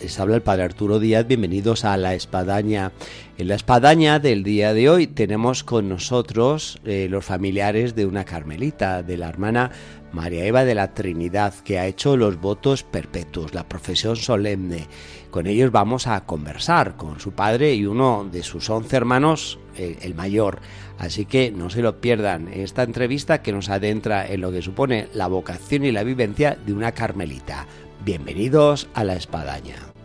Les habla el Padre Arturo Díaz, bienvenidos a La Espadaña. En La Espadaña del día de hoy tenemos con nosotros eh, los familiares de una carmelita, de la hermana María Eva de la Trinidad, que ha hecho los votos perpetuos, la profesión solemne. Con ellos vamos a conversar con su padre y uno de sus once hermanos, el mayor. Así que no se lo pierdan esta entrevista que nos adentra en lo que supone la vocación y la vivencia de una carmelita. Bienvenidos a la espadaña.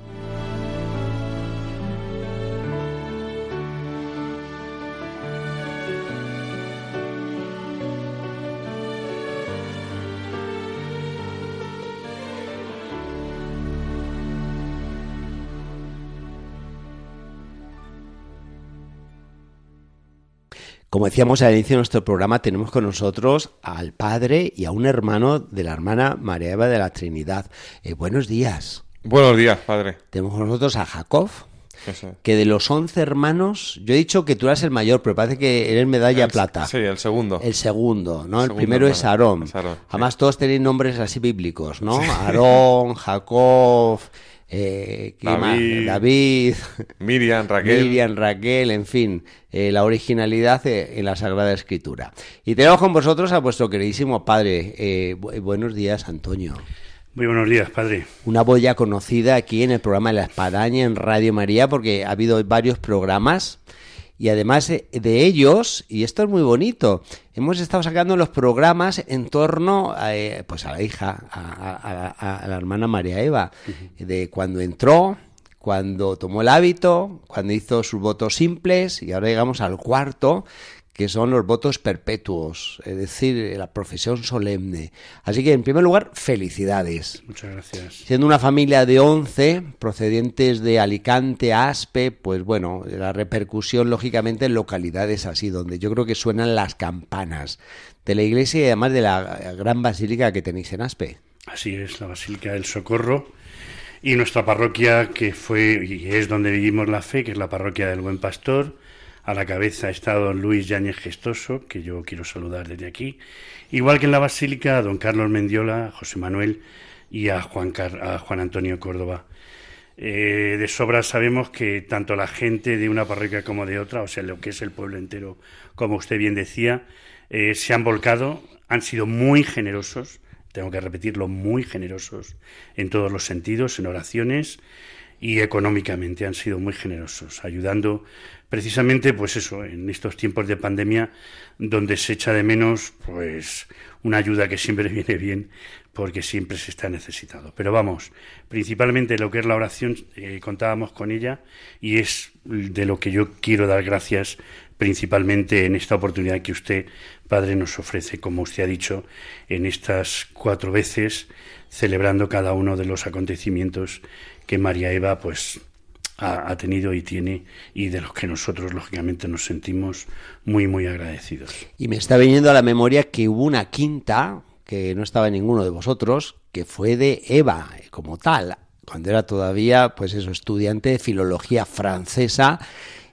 Como decíamos al inicio de nuestro programa, tenemos con nosotros al padre y a un hermano de la hermana María Eva de la Trinidad. Eh, buenos días. Buenos días, padre. Tenemos con nosotros a Jacob, que de los once hermanos, yo he dicho que tú eras el mayor, pero parece que eres medalla El- plata. Sí, el segundo. El segundo, ¿no? El, segundo primero es. Aarón. Aarón, sí. Además, todos tenéis nombres así bíblicos, ¿no? Aarón, Jacob, eh. David. David, Miriam, Raquel. Miriam, Raquel, en fin, eh, la originalidad eh, en la Sagrada Escritura. Y tenemos con vosotros a vuestro queridísimo padre. Eh, bu- buenos días, Antonio. Muy buenos días, padre. Una voz ya conocida aquí en el programa de La Espadaña en Radio María, porque ha habido varios programas y además eh, de ellos, y esto es muy bonito, hemos estado sacando los programas en torno a, eh, pues a la hija, a, a- a- a la hermana María Eva, de cuando entró, cuando tomó el hábito, cuando hizo sus votos simples, y ahora llegamos al cuarto, que son los votos perpetuos, es decir, la profesión solemne. Así que, en primer lugar, felicidades. Muchas gracias. Siendo una familia de 11 procedentes de Alicante, Aspe, pues bueno, la repercusión lógicamente en localidades así, donde yo creo que suenan las campanas de la iglesia y además de la gran basílica que tenéis en Aspe. Así es, la Basílica del Socorro y nuestra parroquia que fue y es donde vivimos la fe, que es la parroquia del Buen Pastor. A la cabeza está don Luis Yáñez Gestoso, que yo quiero saludar desde aquí. Igual que en la Basílica, a don Carlos Mendiola, José Manuel y a Juan, a Juan Antonio Córdoba. Eh, de sobra sabemos que tanto la gente de una parroquia como de otra, o sea, lo que es el pueblo entero, como usted bien decía, eh, se han volcado, han sido muy generosos, tengo que repetirlo, muy generosos en todos los sentidos, en oraciones y económicamente han sido muy generosos, ayudando precisamente, pues eso, en estos tiempos de pandemia, donde se echa de menos, pues, una ayuda que siempre viene bien, porque siempre se está necesitado. Pero vamos, principalmente lo que es la oración, eh, contábamos con ella y es de lo que yo quiero dar gracias principalmente en esta oportunidad que usted, Padre, nos ofrece, como usted ha dicho, en estas cuatro veces, celebrando cada uno de los acontecimientos que María Eva, pues, ha, tenido y tiene y de los que nosotros, lógicamente, nos sentimos muy, muy agradecidos. Y me está viniendo a la memoria que hubo una quinta, que no estaba en ninguno de vosotros, que fue de Eva, como tal, cuando era todavía, pues eso, estudiante de filología francesa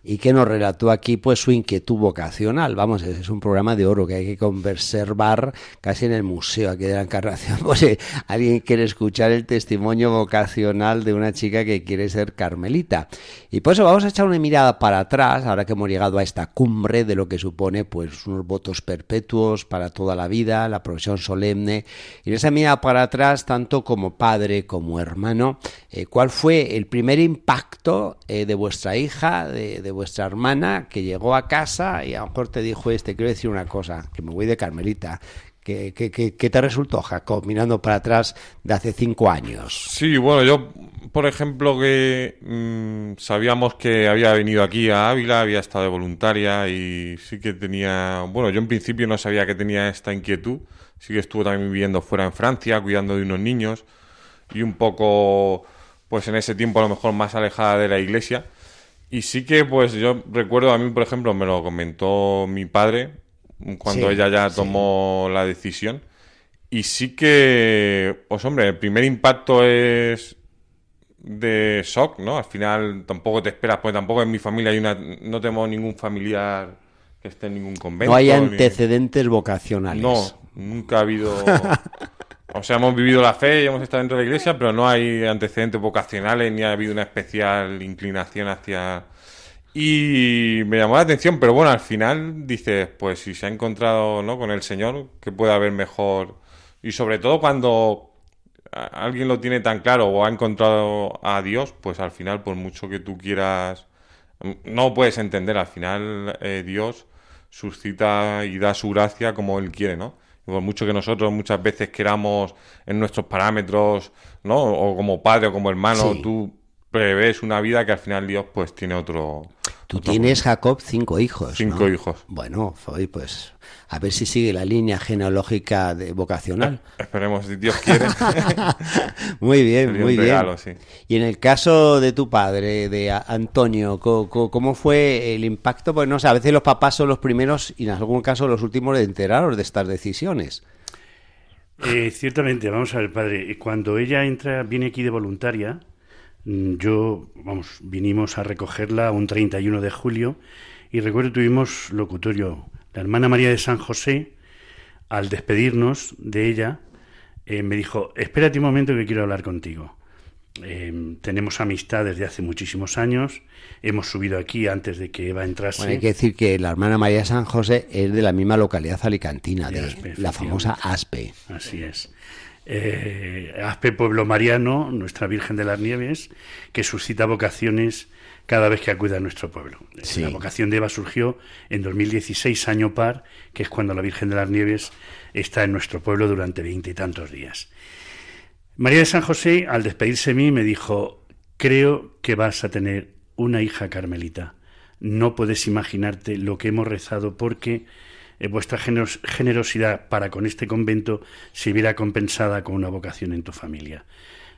y que nos relató aquí pues su inquietud vocacional. Vamos, es un programa de oro que hay que conservar casi en el museo aquí de la Encarnación. Pues si alguien quiere escuchar el testimonio vocacional de una chica que quiere ser carmelita. Y por eso vamos a echar una mirada para atrás, ahora que hemos llegado a esta cumbre de lo que supone pues unos votos perpetuos para toda la vida, la profesión solemne. Y en esa mirada para atrás, tanto como padre como hermano, eh, ¿cuál fue el primer impacto eh, de vuestra hija, de vuestra hermana, que llegó a casa y a lo mejor te dijo este, quiero decir una cosa, que me voy de Carmelita. ¿Qué, qué, qué- te resultó, Jacob, mirando para atrás de hace cinco años? Sí, bueno, yo, por ejemplo, que mm, sabíamos que había venido aquí a Ávila, había estado de voluntaria y sí que tenía, bueno, yo en principio no sabía que tenía esta inquietud, sí que estuvo también viviendo fuera en Francia, cuidando de unos niños y un poco, pues en ese tiempo a lo mejor más alejada de la iglesia. Y sí que, pues yo recuerdo, a mí, por ejemplo, me lo comentó mi padre, cuando Sí, ella ya sí. tomó la decisión. Y sí que, pues hombre, el primer impacto es de shock, ¿no? Al final tampoco te esperas, pues tampoco en mi familia hay una, no tenemos ningún familiar que esté en ningún convento. No hay ni- antecedentes vocacionales. No, nunca ha habido. O sea, hemos vivido la fe y hemos estado dentro de la iglesia, pero no hay antecedentes vocacionales ni ha habido una especial inclinación hacia. Y me llamó la atención, pero bueno, al final dices, pues si se ha encontrado ¿no? con el Señor, que puede haber mejor. Y sobre todo cuando alguien lo tiene tan claro o ha encontrado a Dios, pues al final, por mucho que tú quieras, no puedes entender, al final eh, Dios suscita y da su gracia como Él quiere, ¿no? Por mucho que nosotros muchas veces queramos en nuestros parámetros, ¿no? O como padre o como hermano, Sí. tú prevés una vida que al final Dios pues tiene otro... Tú tienes, Jacob, cinco hijos. Cinco ¿no? hijos. Bueno, pues a ver si sigue la línea genealógica de vocacional. Esperemos, si Dios quiere. Muy bien, Sería muy un bien. sí. Y en el caso de tu padre, de Antonio, ¿cómo fue el impacto? Pues no sé, a veces los papás son los primeros y en algún caso los últimos de enteraros de estas decisiones. Eh, ciertamente, vamos a ver, padre, cuando ella entra, viene aquí de voluntaria, yo, vamos, vinimos a recogerla un 31 de julio y recuerdo tuvimos locutorio. La hermana María de San José, al despedirnos de ella, eh, me dijo, espérate un momento que quiero hablar contigo. Eh, tenemos amistad desde hace muchísimos años, hemos subido aquí antes de que Eva entrase. Bueno, hay que decir que la hermana María San José es de la misma localidad alicantina, De de Aspe, la famosa. Aspe. Así es. Eh, Aspe Pueblo Mariano, nuestra Virgen de las Nieves, que suscita vocaciones cada vez que acude a nuestro pueblo. Sí. La vocación de Eva surgió en 2016, año par, que es cuando la Virgen de las Nieves está en nuestro pueblo durante veinte y tantos días. María de San José, al despedirse de mí, me dijo, creo que vas a tener una hija carmelita. No puedes imaginarte lo que hemos rezado porque eh, vuestra generos- generosidad para con este convento se viera compensada con una vocación en tu familia.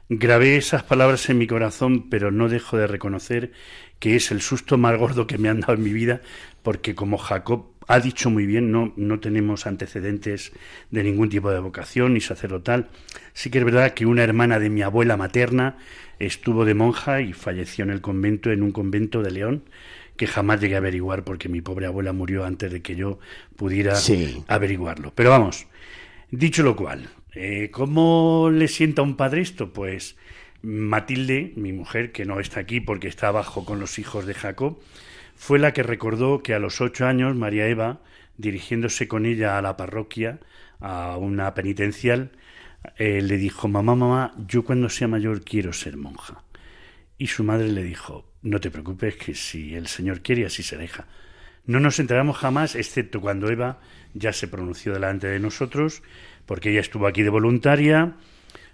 Grabé esas palabras en mi corazón, pero no dejo de reconocer que es el susto más gordo que me han dado en mi vida, porque como Jacob ha dicho muy bien, no, no tenemos antecedentes de ningún tipo de vocación ni sacerdotal. Sí que es verdad que una hermana de mi abuela materna estuvo de monja y falleció en el convento, en un convento de León, que jamás llegué a averiguar porque mi pobre abuela murió antes de que yo pudiera Sí. averiguarlo. Pero vamos, dicho lo cual, eh, ¿cómo le sienta a un padre esto? Pues Matilde, mi mujer, que no está aquí porque está abajo con los hijos de Jacob, fue la que recordó que a los ocho años María Eva, dirigiéndose con ella a la parroquia, a una penitencial, eh, le dijo, mamá, mamá, yo cuando sea mayor quiero ser monja. Y su madre le dijo, no te preocupes, que si el Señor quiere, así se deja. No nos enteramos jamás, excepto cuando Eva ya se pronunció delante de nosotros, porque ella estuvo aquí de voluntaria,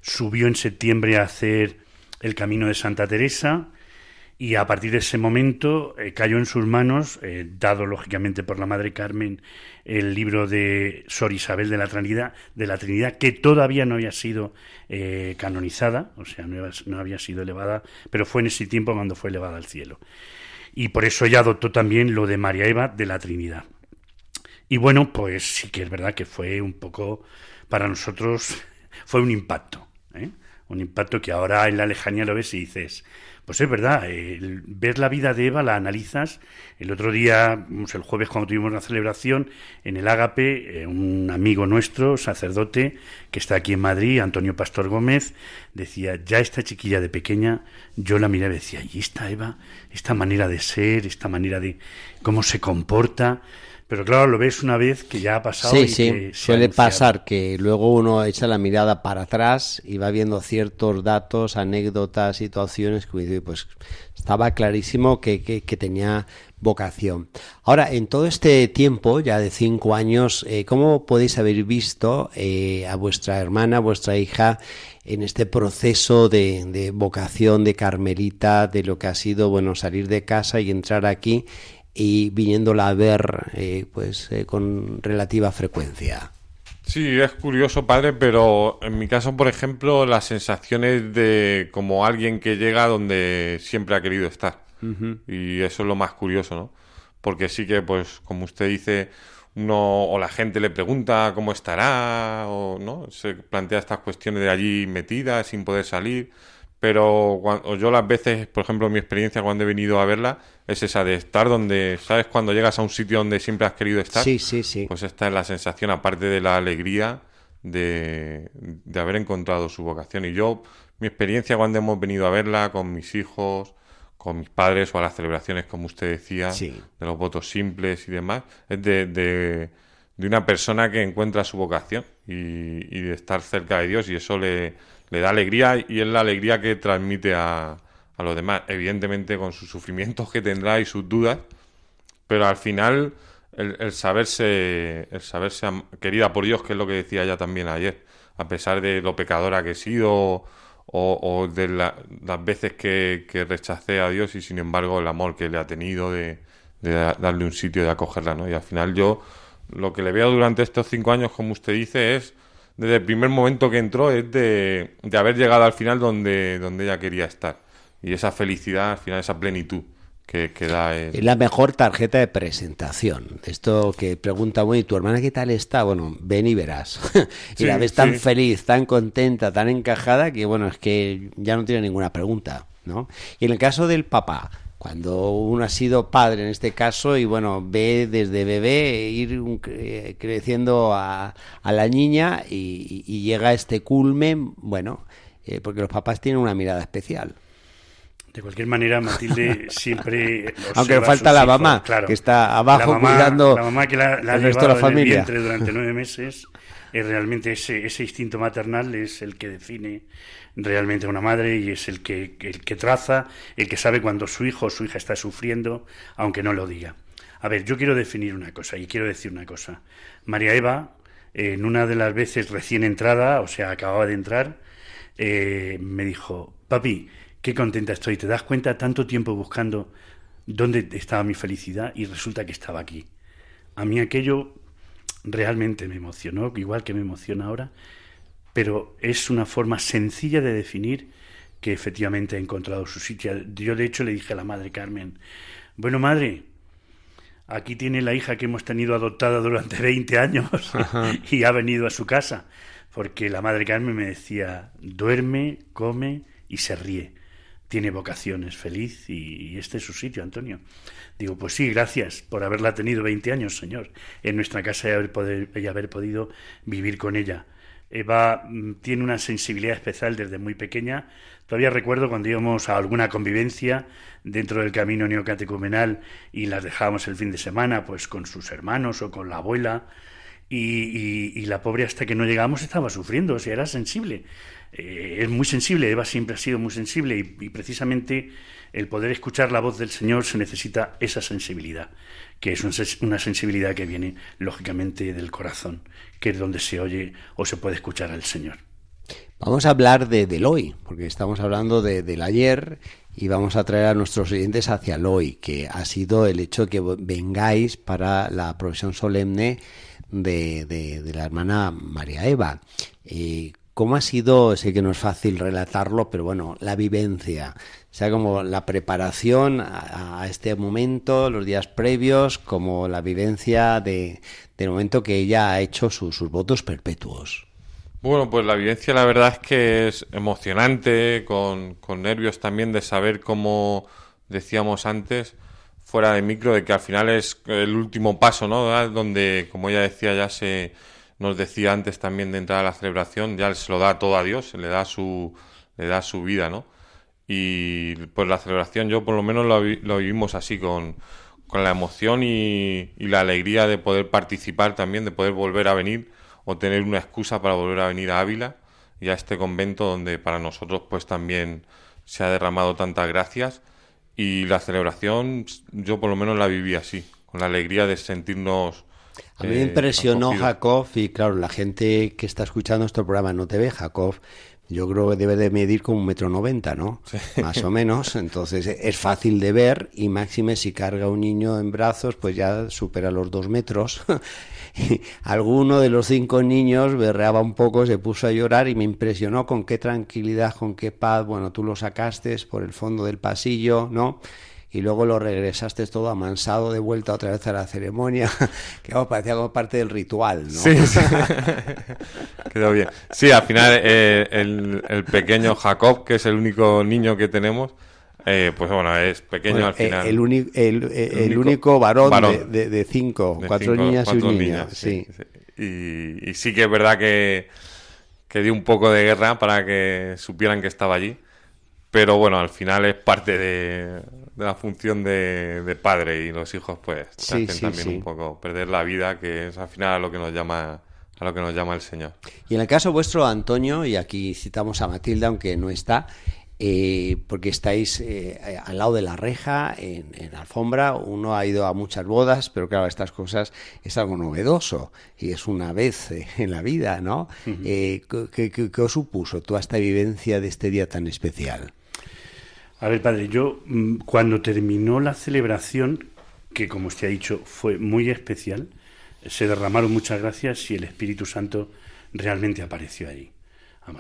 subió en septiembre a hacer el camino de Santa Teresa, y a partir de ese momento eh, cayó en sus manos, eh, dado lógicamente por la Madre Carmen, el libro de Sor Isabel de la Trinidad, de la Trinidad que todavía no había sido eh, canonizada, o sea, no, no había sido elevada, pero fue en ese tiempo cuando fue elevada al cielo. Y por eso ella adoptó también lo de María Eva de la Trinidad. Y bueno, pues sí que es verdad que fue un poco, para nosotros, fue un impacto. ¿eh? Un impacto que ahora en la lejanía lo ves y dices, pues es verdad, el- ver la vida de Eva, la analizas. El otro día, el jueves cuando tuvimos la celebración, en el Ágape, eh, un amigo nuestro, sacerdote, que está aquí en Madrid, Antonio Pastor Gómez, decía, ya esta chiquilla de pequeña, yo la miraba y decía, ¿y esta Eva? Esta manera de ser, esta manera de cómo se comporta. Pero claro, lo ves una vez que ya ha pasado. Sí, y sí, que se ha suele anunciado. pasar que luego uno echa la mirada para atrás y va viendo ciertos datos, anécdotas, situaciones que pues estaba clarísimo que, que- que tenía vocación. Ahora, en todo este tiempo, ya de cinco años, eh, ¿cómo podéis haber visto eh, a vuestra hermana, vuestra hija, en este proceso de, de vocación de Carmelita, de lo que ha sido, bueno, salir de casa y entrar aquí y viniéndola a ver eh, pues eh, con relativa frecuencia. Sí, es curioso, padre, pero en mi caso, por ejemplo, las sensaciones de como alguien que llega donde siempre ha querido estar. Y eso es lo más curioso, ¿no? Porque sí que, pues, como usted dice, uno o la gente le pregunta cómo estará o no se plantea estas cuestiones de allí metidas sin poder salir pero cuando, yo las veces por ejemplo mi experiencia cuando he venido a verla es esa de estar donde sabes cuando llegas a un sitio donde siempre has querido estar sí sí sí. pues esta es la sensación aparte de la alegría de, de haber encontrado su vocación. Y yo mi experiencia cuando hemos venido a verla con mis hijos con mis padres o a las celebraciones, como usted decía, de los votos simples y demás, es de, de, una persona que encuentra su vocación y, de estar cerca de Dios y eso le, le, da alegría y es la alegría que transmite a, a los demás, evidentemente con sus sufrimientos que tendrá y sus dudas, pero al final el, el, saberse, el saberse querida por Dios, que es lo que decía ella también ayer, a pesar de lo pecadora que he sido o, de las veces que, rechacé a Dios y sin embargo el amor que le ha tenido de, darle un sitio de acogerla, ¿no? Y al final yo lo que le veo durante estos cinco años, como usted dice, es desde el primer momento que entró es de, de haber llegado al final donde, donde ella quería estar. Y esa felicidad, al final, esa plenitud que, da. Es la mejor tarjeta de presentación. Esto que pregunta, bueno, ¿y tu hermana qué tal está? Bueno, ven y verás. y la ves tan feliz, tan contenta, tan encajada que, bueno, es que ya no tiene ninguna pregunta, ¿no? Y en el caso del papá, cuando uno ha sido padre en este caso y bueno ve desde bebé ir creciendo a, a la niña y, llega a este culmen bueno eh, porque los papás tienen una mirada especial de cualquier manera, Matilde siempre. Aunque falta la mamá, que está abajo cuidando la mamá que la, la ha llevado la familia. vientre durante nueve meses. Es realmente ese, ese instinto maternal es el que define realmente a una madre y es el que, el que traza, el que sabe cuando su hijo o su hija está sufriendo, aunque no lo diga. A ver, yo quiero definir una cosa y quiero decir una cosa. María Eva, en una de las veces recién entrada, o sea, acababa de entrar, eh, me dijo, papi, qué contenta estoy. Te das cuenta tanto tiempo buscando dónde estaba mi felicidad y resulta que estaba aquí. A mí aquello realmente me emocionó, igual que me emociona ahora, pero es una forma sencilla de definir que efectivamente ha encontrado su sitio. Yo de hecho le dije a la madre Carmen, bueno madre, aquí tiene la hija que hemos tenido adoptada durante 20 años y ha venido a su casa, porque la madre Carmen me decía, duerme, come y se ríe tiene vocaciones, feliz y, este es su sitio, Antonio. Digo, pues sí, gracias por haberla tenido 20 años, Señor, en nuestra casa y haber, poder, y haber podido vivir con ella. Eva mm, tiene una sensibilidad especial desde muy pequeña. Todavía recuerdo cuando íbamos a alguna convivencia dentro del camino neocatecumenal y las dejábamos el fin de semana, pues con sus hermanos o con la abuela. Y, y la pobre hasta que no llegamos estaba sufriendo, o sea, era sensible. Eh, es muy sensible, Eva siempre ha sido muy sensible y, precisamente el poder escuchar la voz del Señor se necesita esa sensibilidad, que es una sensibilidad que viene lógicamente del corazón, que es donde se oye o se puede escuchar al Señor. Vamos a hablar de, del hoy, porque estamos hablando de, del ayer y vamos a traer a nuestros oyentes hacia el hoy, que ha sido el hecho que vengáis para la provisión solemne de, de, la hermana María Eva. Eh, ¿Cómo ha sido, sé que no es fácil relatarlo, pero bueno, la vivencia? O sea, como la preparación a, este momento, los días previos, como la vivencia de, del momento que ella ha hecho sus votos perpetuos. Bueno, pues la vivencia la verdad es que es emocionante, con, con nervios también de saber cómo decíamos antes, fuera de micro, de que al final es el último paso, ¿no? Donde, como ella decía, ya se nos decía antes también de entrar a la celebración, ya se lo da todo a Dios, le da su, le da su vida, ¿no? Y pues la celebración yo por lo menos lo, vivimos así, con, con la emoción y, y, la alegría de poder participar también, de poder volver a venir o tener una excusa para volver a venir a Ávila y a este convento donde para nosotros pues también se ha derramado tantas gracias y la celebración yo por lo menos la viví así, con la alegría de sentirnos a mí me impresionó Jacob, y claro, la gente que está escuchando este programa no te ve, Jacob, yo creo que debe de medir como un metro noventa, ¿no? Más o menos. Entonces es fácil de ver y máxime si carga un niño en brazos, pues ya supera los dos metros. Alguno de los cinco niños berreaba un poco, se puso a llorar y me impresionó con qué tranquilidad, con qué paz. Bueno, tú lo sacaste por el fondo del pasillo, ¿no? Y luego lo regresaste todo amansado de vuelta otra vez a la ceremonia, que parecía como parte del ritual, ¿no? Sí, sí. quedó bien. Sí, al final eh, el, pequeño Jacob, que es el único niño que tenemos, eh, pues bueno, es pequeño al final. El, el, único, varón, De, cinco, cuatro niñas y un niño. sí. Y, y, sí que es verdad que, que dio un poco de guerra para que supieran que estaba allí. Pero bueno, al final es parte de, la función de, padre y los hijos pues hacen también un poco perder la vida, que es al final a lo que nos llama a lo que nos llama el Señor. Y en el caso vuestro, Antonio, y aquí citamos a Matilda, aunque no está, eh, porque estáis eh, al lado de la reja, en, alfombra. Uno ha ido a muchas bodas, pero claro, estas cosas es algo novedoso y es una vez eh, en la vida, ¿no? ¿qué, qué, os supuso toda esta vivencia de este día tan especial? A ver, padre, yo mm, cuando terminó la celebración, que como usted ha dicho fue muy especial, se derramaron muchas gracias y el Espíritu Santo realmente apareció ahí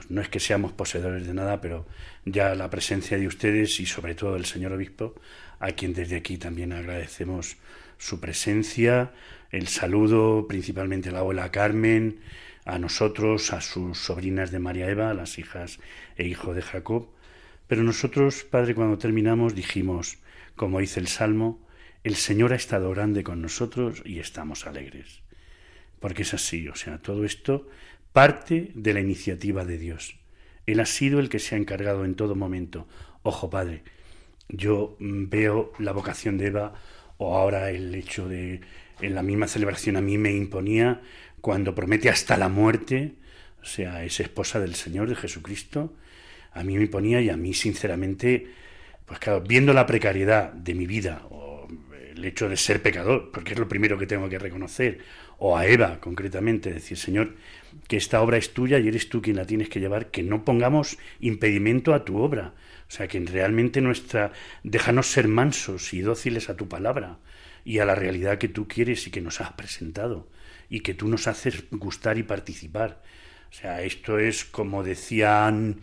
no es que seamos poseedores de nada, pero ya la presencia de ustedes y sobre todo del señor obispo, a quien desde aquí también agradecemos su presencia, el saludo principalmente a la abuela Carmen, a nosotros, a sus sobrinas de María Eva, las hijas e hijo de Jacob. Pero nosotros, Padre, cuando terminamos dijimos, como dice el Salmo, el Señor ha estado grande con nosotros y estamos alegres. Porque es así, o sea, todo esto parte de la iniciativa de Dios. Él ha sido el que se ha encargado en todo momento. Ojo, Padre, yo mm, veo la vocación de Eva o ahora el hecho de en la misma celebración a mí me imponía cuando promete hasta la muerte, o sea, es esposa del Señor de Jesucristo, a mí me imponía y a mí sinceramente, pues claro, viendo la precariedad de mi vida o el hecho de ser pecador, porque es lo primero que tengo que reconocer, o a Eva concretamente, decir, Señor, que esta obra es tuya y eres tú quien la tienes que llevar, que no pongamos impedimento a tu obra. O sea, que realmente nuestra... déjanos ser mansos y dóciles a tu palabra y a la realidad que tú quieres y que nos has presentado y que tú nos haces gustar y participar. O sea, esto es como decían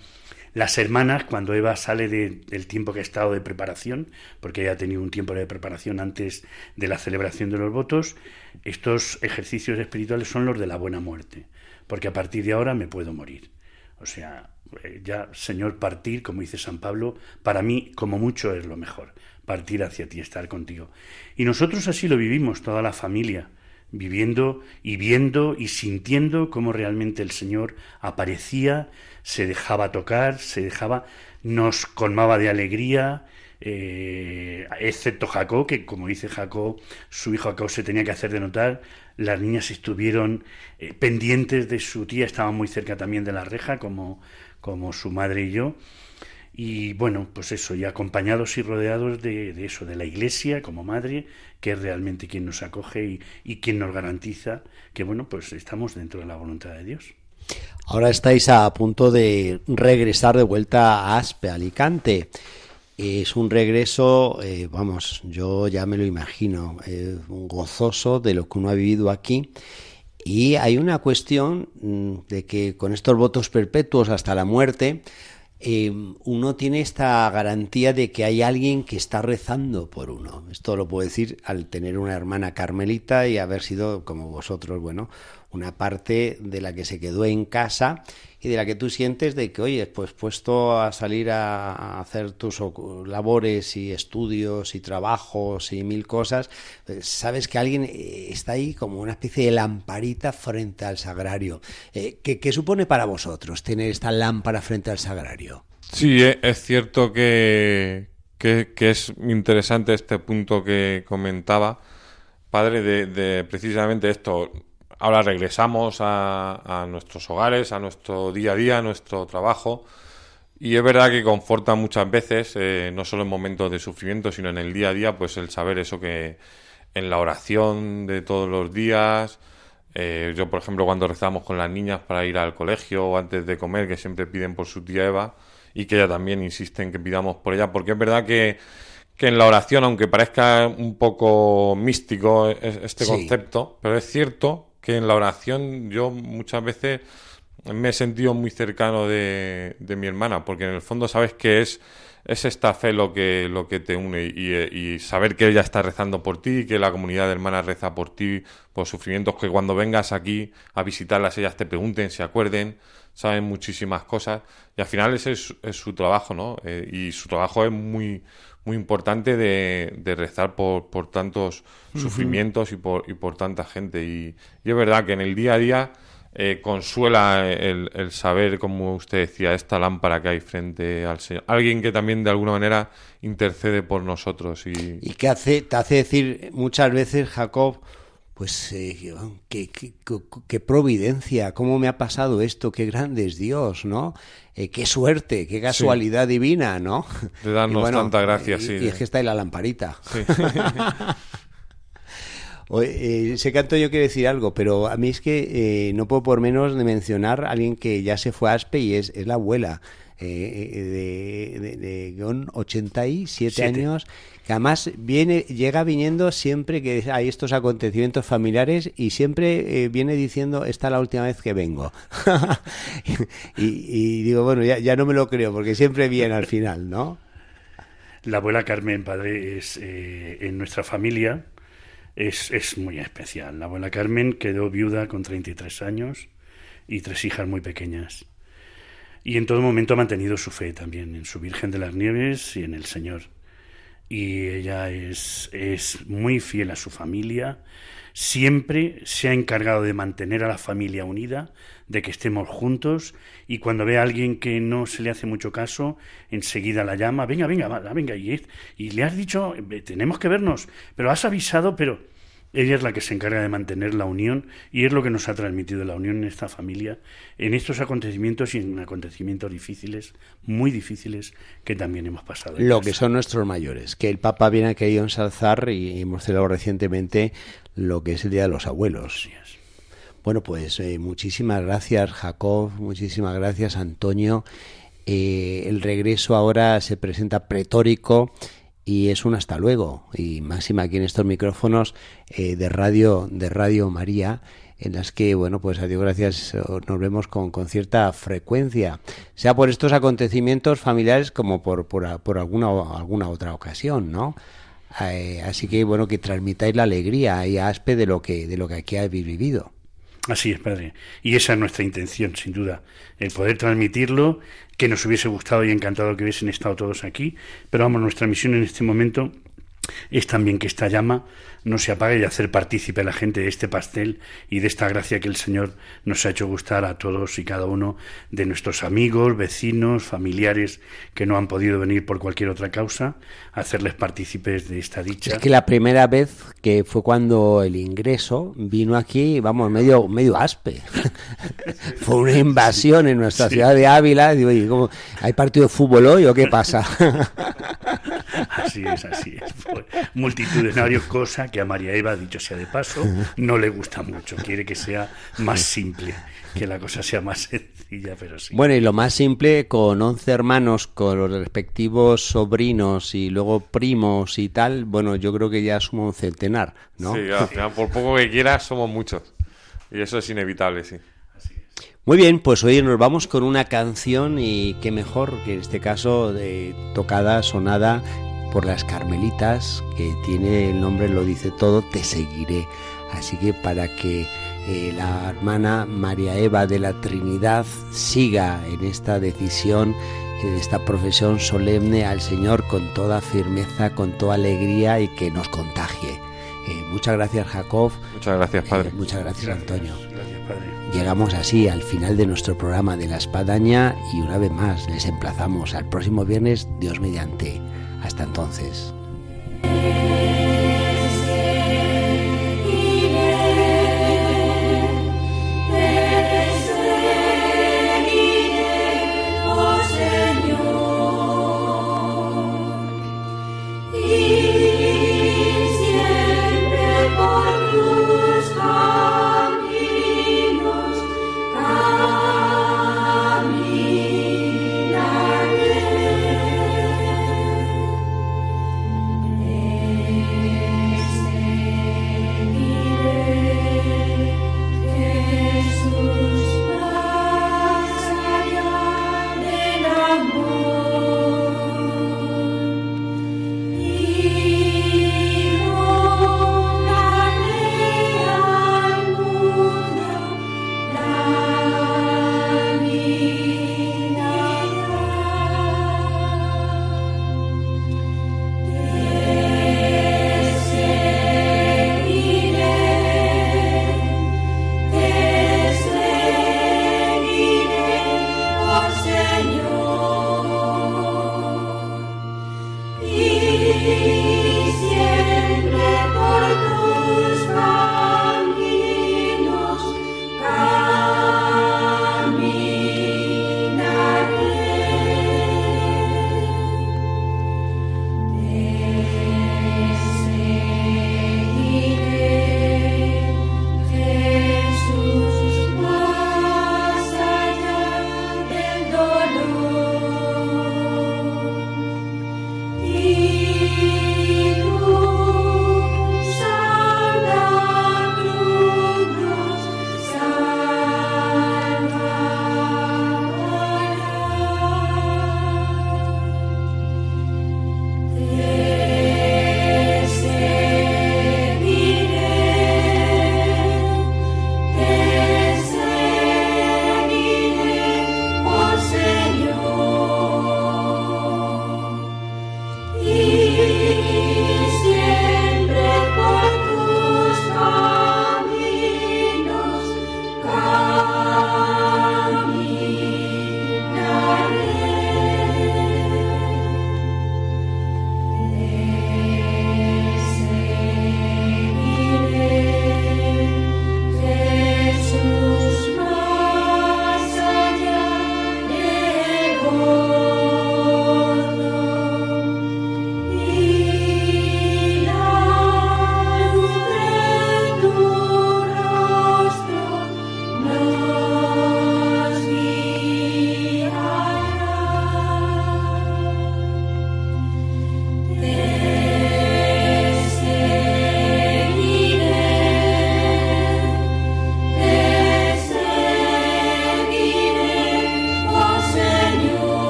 las hermanas cuando Eva sale del tiempo que ha estado de preparación, porque ella ha tenido un tiempo de preparación antes de la celebración de los votos, estos ejercicios espirituales son los de la buena muerte porque a partir de ahora me puedo morir. O sea, eh, ya, Señor, partir, como dice San Pablo, para mí, como mucho, es lo mejor, partir hacia ti, estar contigo. Y nosotros así lo vivimos, toda la familia, viviendo y viendo y sintiendo cómo realmente el Señor aparecía, se dejaba tocar, se dejaba, nos colmaba de alegría, eh, excepto Jacob, que como dice Jacob, su hijo Jacob se tenía que hacer de notar, las niñas estuvieron eh, pendientes de su tía, estaban muy cerca también de la reja, como, como su madre y yo. Y bueno, pues eso, y acompañados y rodeados de, eso, de la Iglesia como madre, que es realmente quien nos acoge y, y quien nos garantiza que, bueno, pues estamos dentro de la voluntad de Dios. Ahora estáis a punto de regresar de vuelta a Aspe, Alicante. Es un regreso, eh, vamos, yo ya me lo imagino, eh, gozoso de lo que uno ha vivido aquí. Y hay una cuestión mm, de que con estos votos perpetuos hasta la muerte, eh, uno tiene esta garantía de que hay alguien que está rezando por uno. Esto lo puedo decir al tener una hermana carmelita y haber sido, como vosotros, bueno, una parte de la que se quedó en casa y de la que tú sientes de que, oye, pues puesto a salir a hacer tus labores y estudios y trabajos y mil cosas, pues sabes que alguien eh, está ahí como una especie de lamparita frente al sagrario. Eh, ¿qué, supone para vosotros tener esta lámpara frente al sagrario? Sí, eh, es cierto que, que, es interesante este punto que comentaba, padre, de precisamente esto ahora regresamos a, nuestros hogares, a nuestro día a día, a nuestro trabajo. Y es verdad que conforta muchas veces, eh, no solo en momentos de sufrimiento, sino en el día a día, pues el saber eso que en la oración de todos los días, eh, yo por ejemplo cuando rezamos con las niñas para ir al colegio o antes de comer, que siempre piden por su tía Eva, y que ella también insiste en que pidamos por ella, porque es verdad que, que en la oración, aunque parezca un poco místico este concepto, pero es cierto que en la oración yo muchas veces me he sentido muy cercano de, mi hermana, porque en el fondo sabes que es es esta fe lo que, lo que te une y, saber que ella está rezando por ti, que la comunidad de hermanas reza por ti, por sufrimientos, que cuando vengas aquí a visitarlas ellas te pregunten, se acuerden, saben muchísimas cosas y al final ese es, su trabajo, ¿no? Eh, y su trabajo es muy, muy importante de, rezar por, por tantos sufrimientos y por, y por tanta gente. Y, y es verdad que en el día a día eh, consuela el, saber, como usted decía, esta lámpara que hay frente al Señor. Alguien que también de alguna manera intercede por nosotros. Y, y que hace, te hace decir muchas veces, Jacob, pues eh, qué, providencia, cómo me ha pasado esto, qué grande es Dios, ¿no? Eh, qué suerte, qué casualidad divina, ¿no? De darnos tanta gracia, sí. Y es que está ahí la lamparita. Sí. Eh, ese canto yo quiero decir algo, pero a mí es que eh, no puedo por menos de mencionar a alguien que ya se fue a Aspe y es, la abuela. Eh, de, de, 87 años, que además viene, llega viniendo siempre que hay estos acontecimientos familiares y siempre viene diciendo, esta es la última vez que vengo. y, digo, bueno, ya, ya, no me lo creo, porque siempre viene al final, ¿no? La abuela Carmen Padre es en nuestra familia, es, es muy especial. La abuela Carmen quedó viuda con 33 años y tres hijas muy pequeñas. Y en todo momento ha mantenido su fe también en su Virgen de las Nieves y en el Señor. Y ella es, es muy fiel a su familia, siempre se ha encargado de mantener a la familia unida, de que estemos juntos y cuando ve a alguien que no se le hace mucho caso, enseguida la llama, venga, venga, venga, y, y le has dicho, tenemos que vernos, pero has avisado, pero ella es la que se encarga de mantener la unión y es lo que nos ha transmitido la unión en esta familia, en estos acontecimientos y en acontecimientos difíciles, muy difíciles, que también hemos pasado. Lo que son nuestros mayores, que el Papa viene a querido ensalzar y hemos celebrado recientemente lo que es el Día de los Abuelos. Bueno, pues eh, muchísimas gracias Jacob, muchísimas gracias Antonio. Eh, el regreso ahora se presenta pretórico y es un hasta luego. Y máxima aquí en estos micrófonos eh, de radio de radio María en las que bueno pues a Dios gracias nos vemos con, con cierta frecuencia sea por estos acontecimientos familiares como por, por, por alguna alguna otra ocasión no eh, así que bueno que transmitáis la alegría y aspe de lo que de lo que aquí habéis vivido Así es, padre. Y esa es nuestra intención, sin duda, el poder transmitirlo, que nos hubiese gustado y encantado que hubiesen estado todos aquí, pero vamos, nuestra misión en este momento es también que esta llama no se apague y hacer partícipe a la gente de este pastel y de esta gracia que el Señor nos ha hecho gustar a todos y cada uno de nuestros amigos, vecinos, familiares que no han podido venir por cualquier otra causa, hacerles partícipes de esta dicha. Es que la primera vez que fue cuando el ingreso vino aquí, vamos, medio, medio aspe. fue una invasión en nuestra ciudad de Ávila. Digo, ¿hay partido de fútbol hoy o qué pasa? así es, así es. multitudinario, cosa que a María Eva, dicho sea de paso, no le gusta mucho. Quiere que sea más simple, que la cosa sea más sencilla, pero sí. Bueno, y lo más simple, con 11 hermanos, con los respectivos sobrinos y luego primos y tal, bueno, yo creo que ya somos un centenar, ¿no? Sí, por poco que quieras, somos muchos. Y eso es inevitable, sí. Muy bien, pues hoy nos vamos con una canción y qué mejor que en este caso de tocada, sonada por las Carmelitas, que tiene el nombre, lo dice todo, te seguiré. Así que para que eh, la hermana María Eva de la Trinidad siga en esta decisión, en esta profesión solemne al Señor con toda firmeza, con toda alegría y que nos contagie. Eh, muchas gracias Jacob. Muchas gracias Padre. muchas gracias, Antonio. Llegamos así al final de nuestro programa de la espadaña y una vez más les emplazamos al próximo viernes, Dios mediante. Hasta entonces.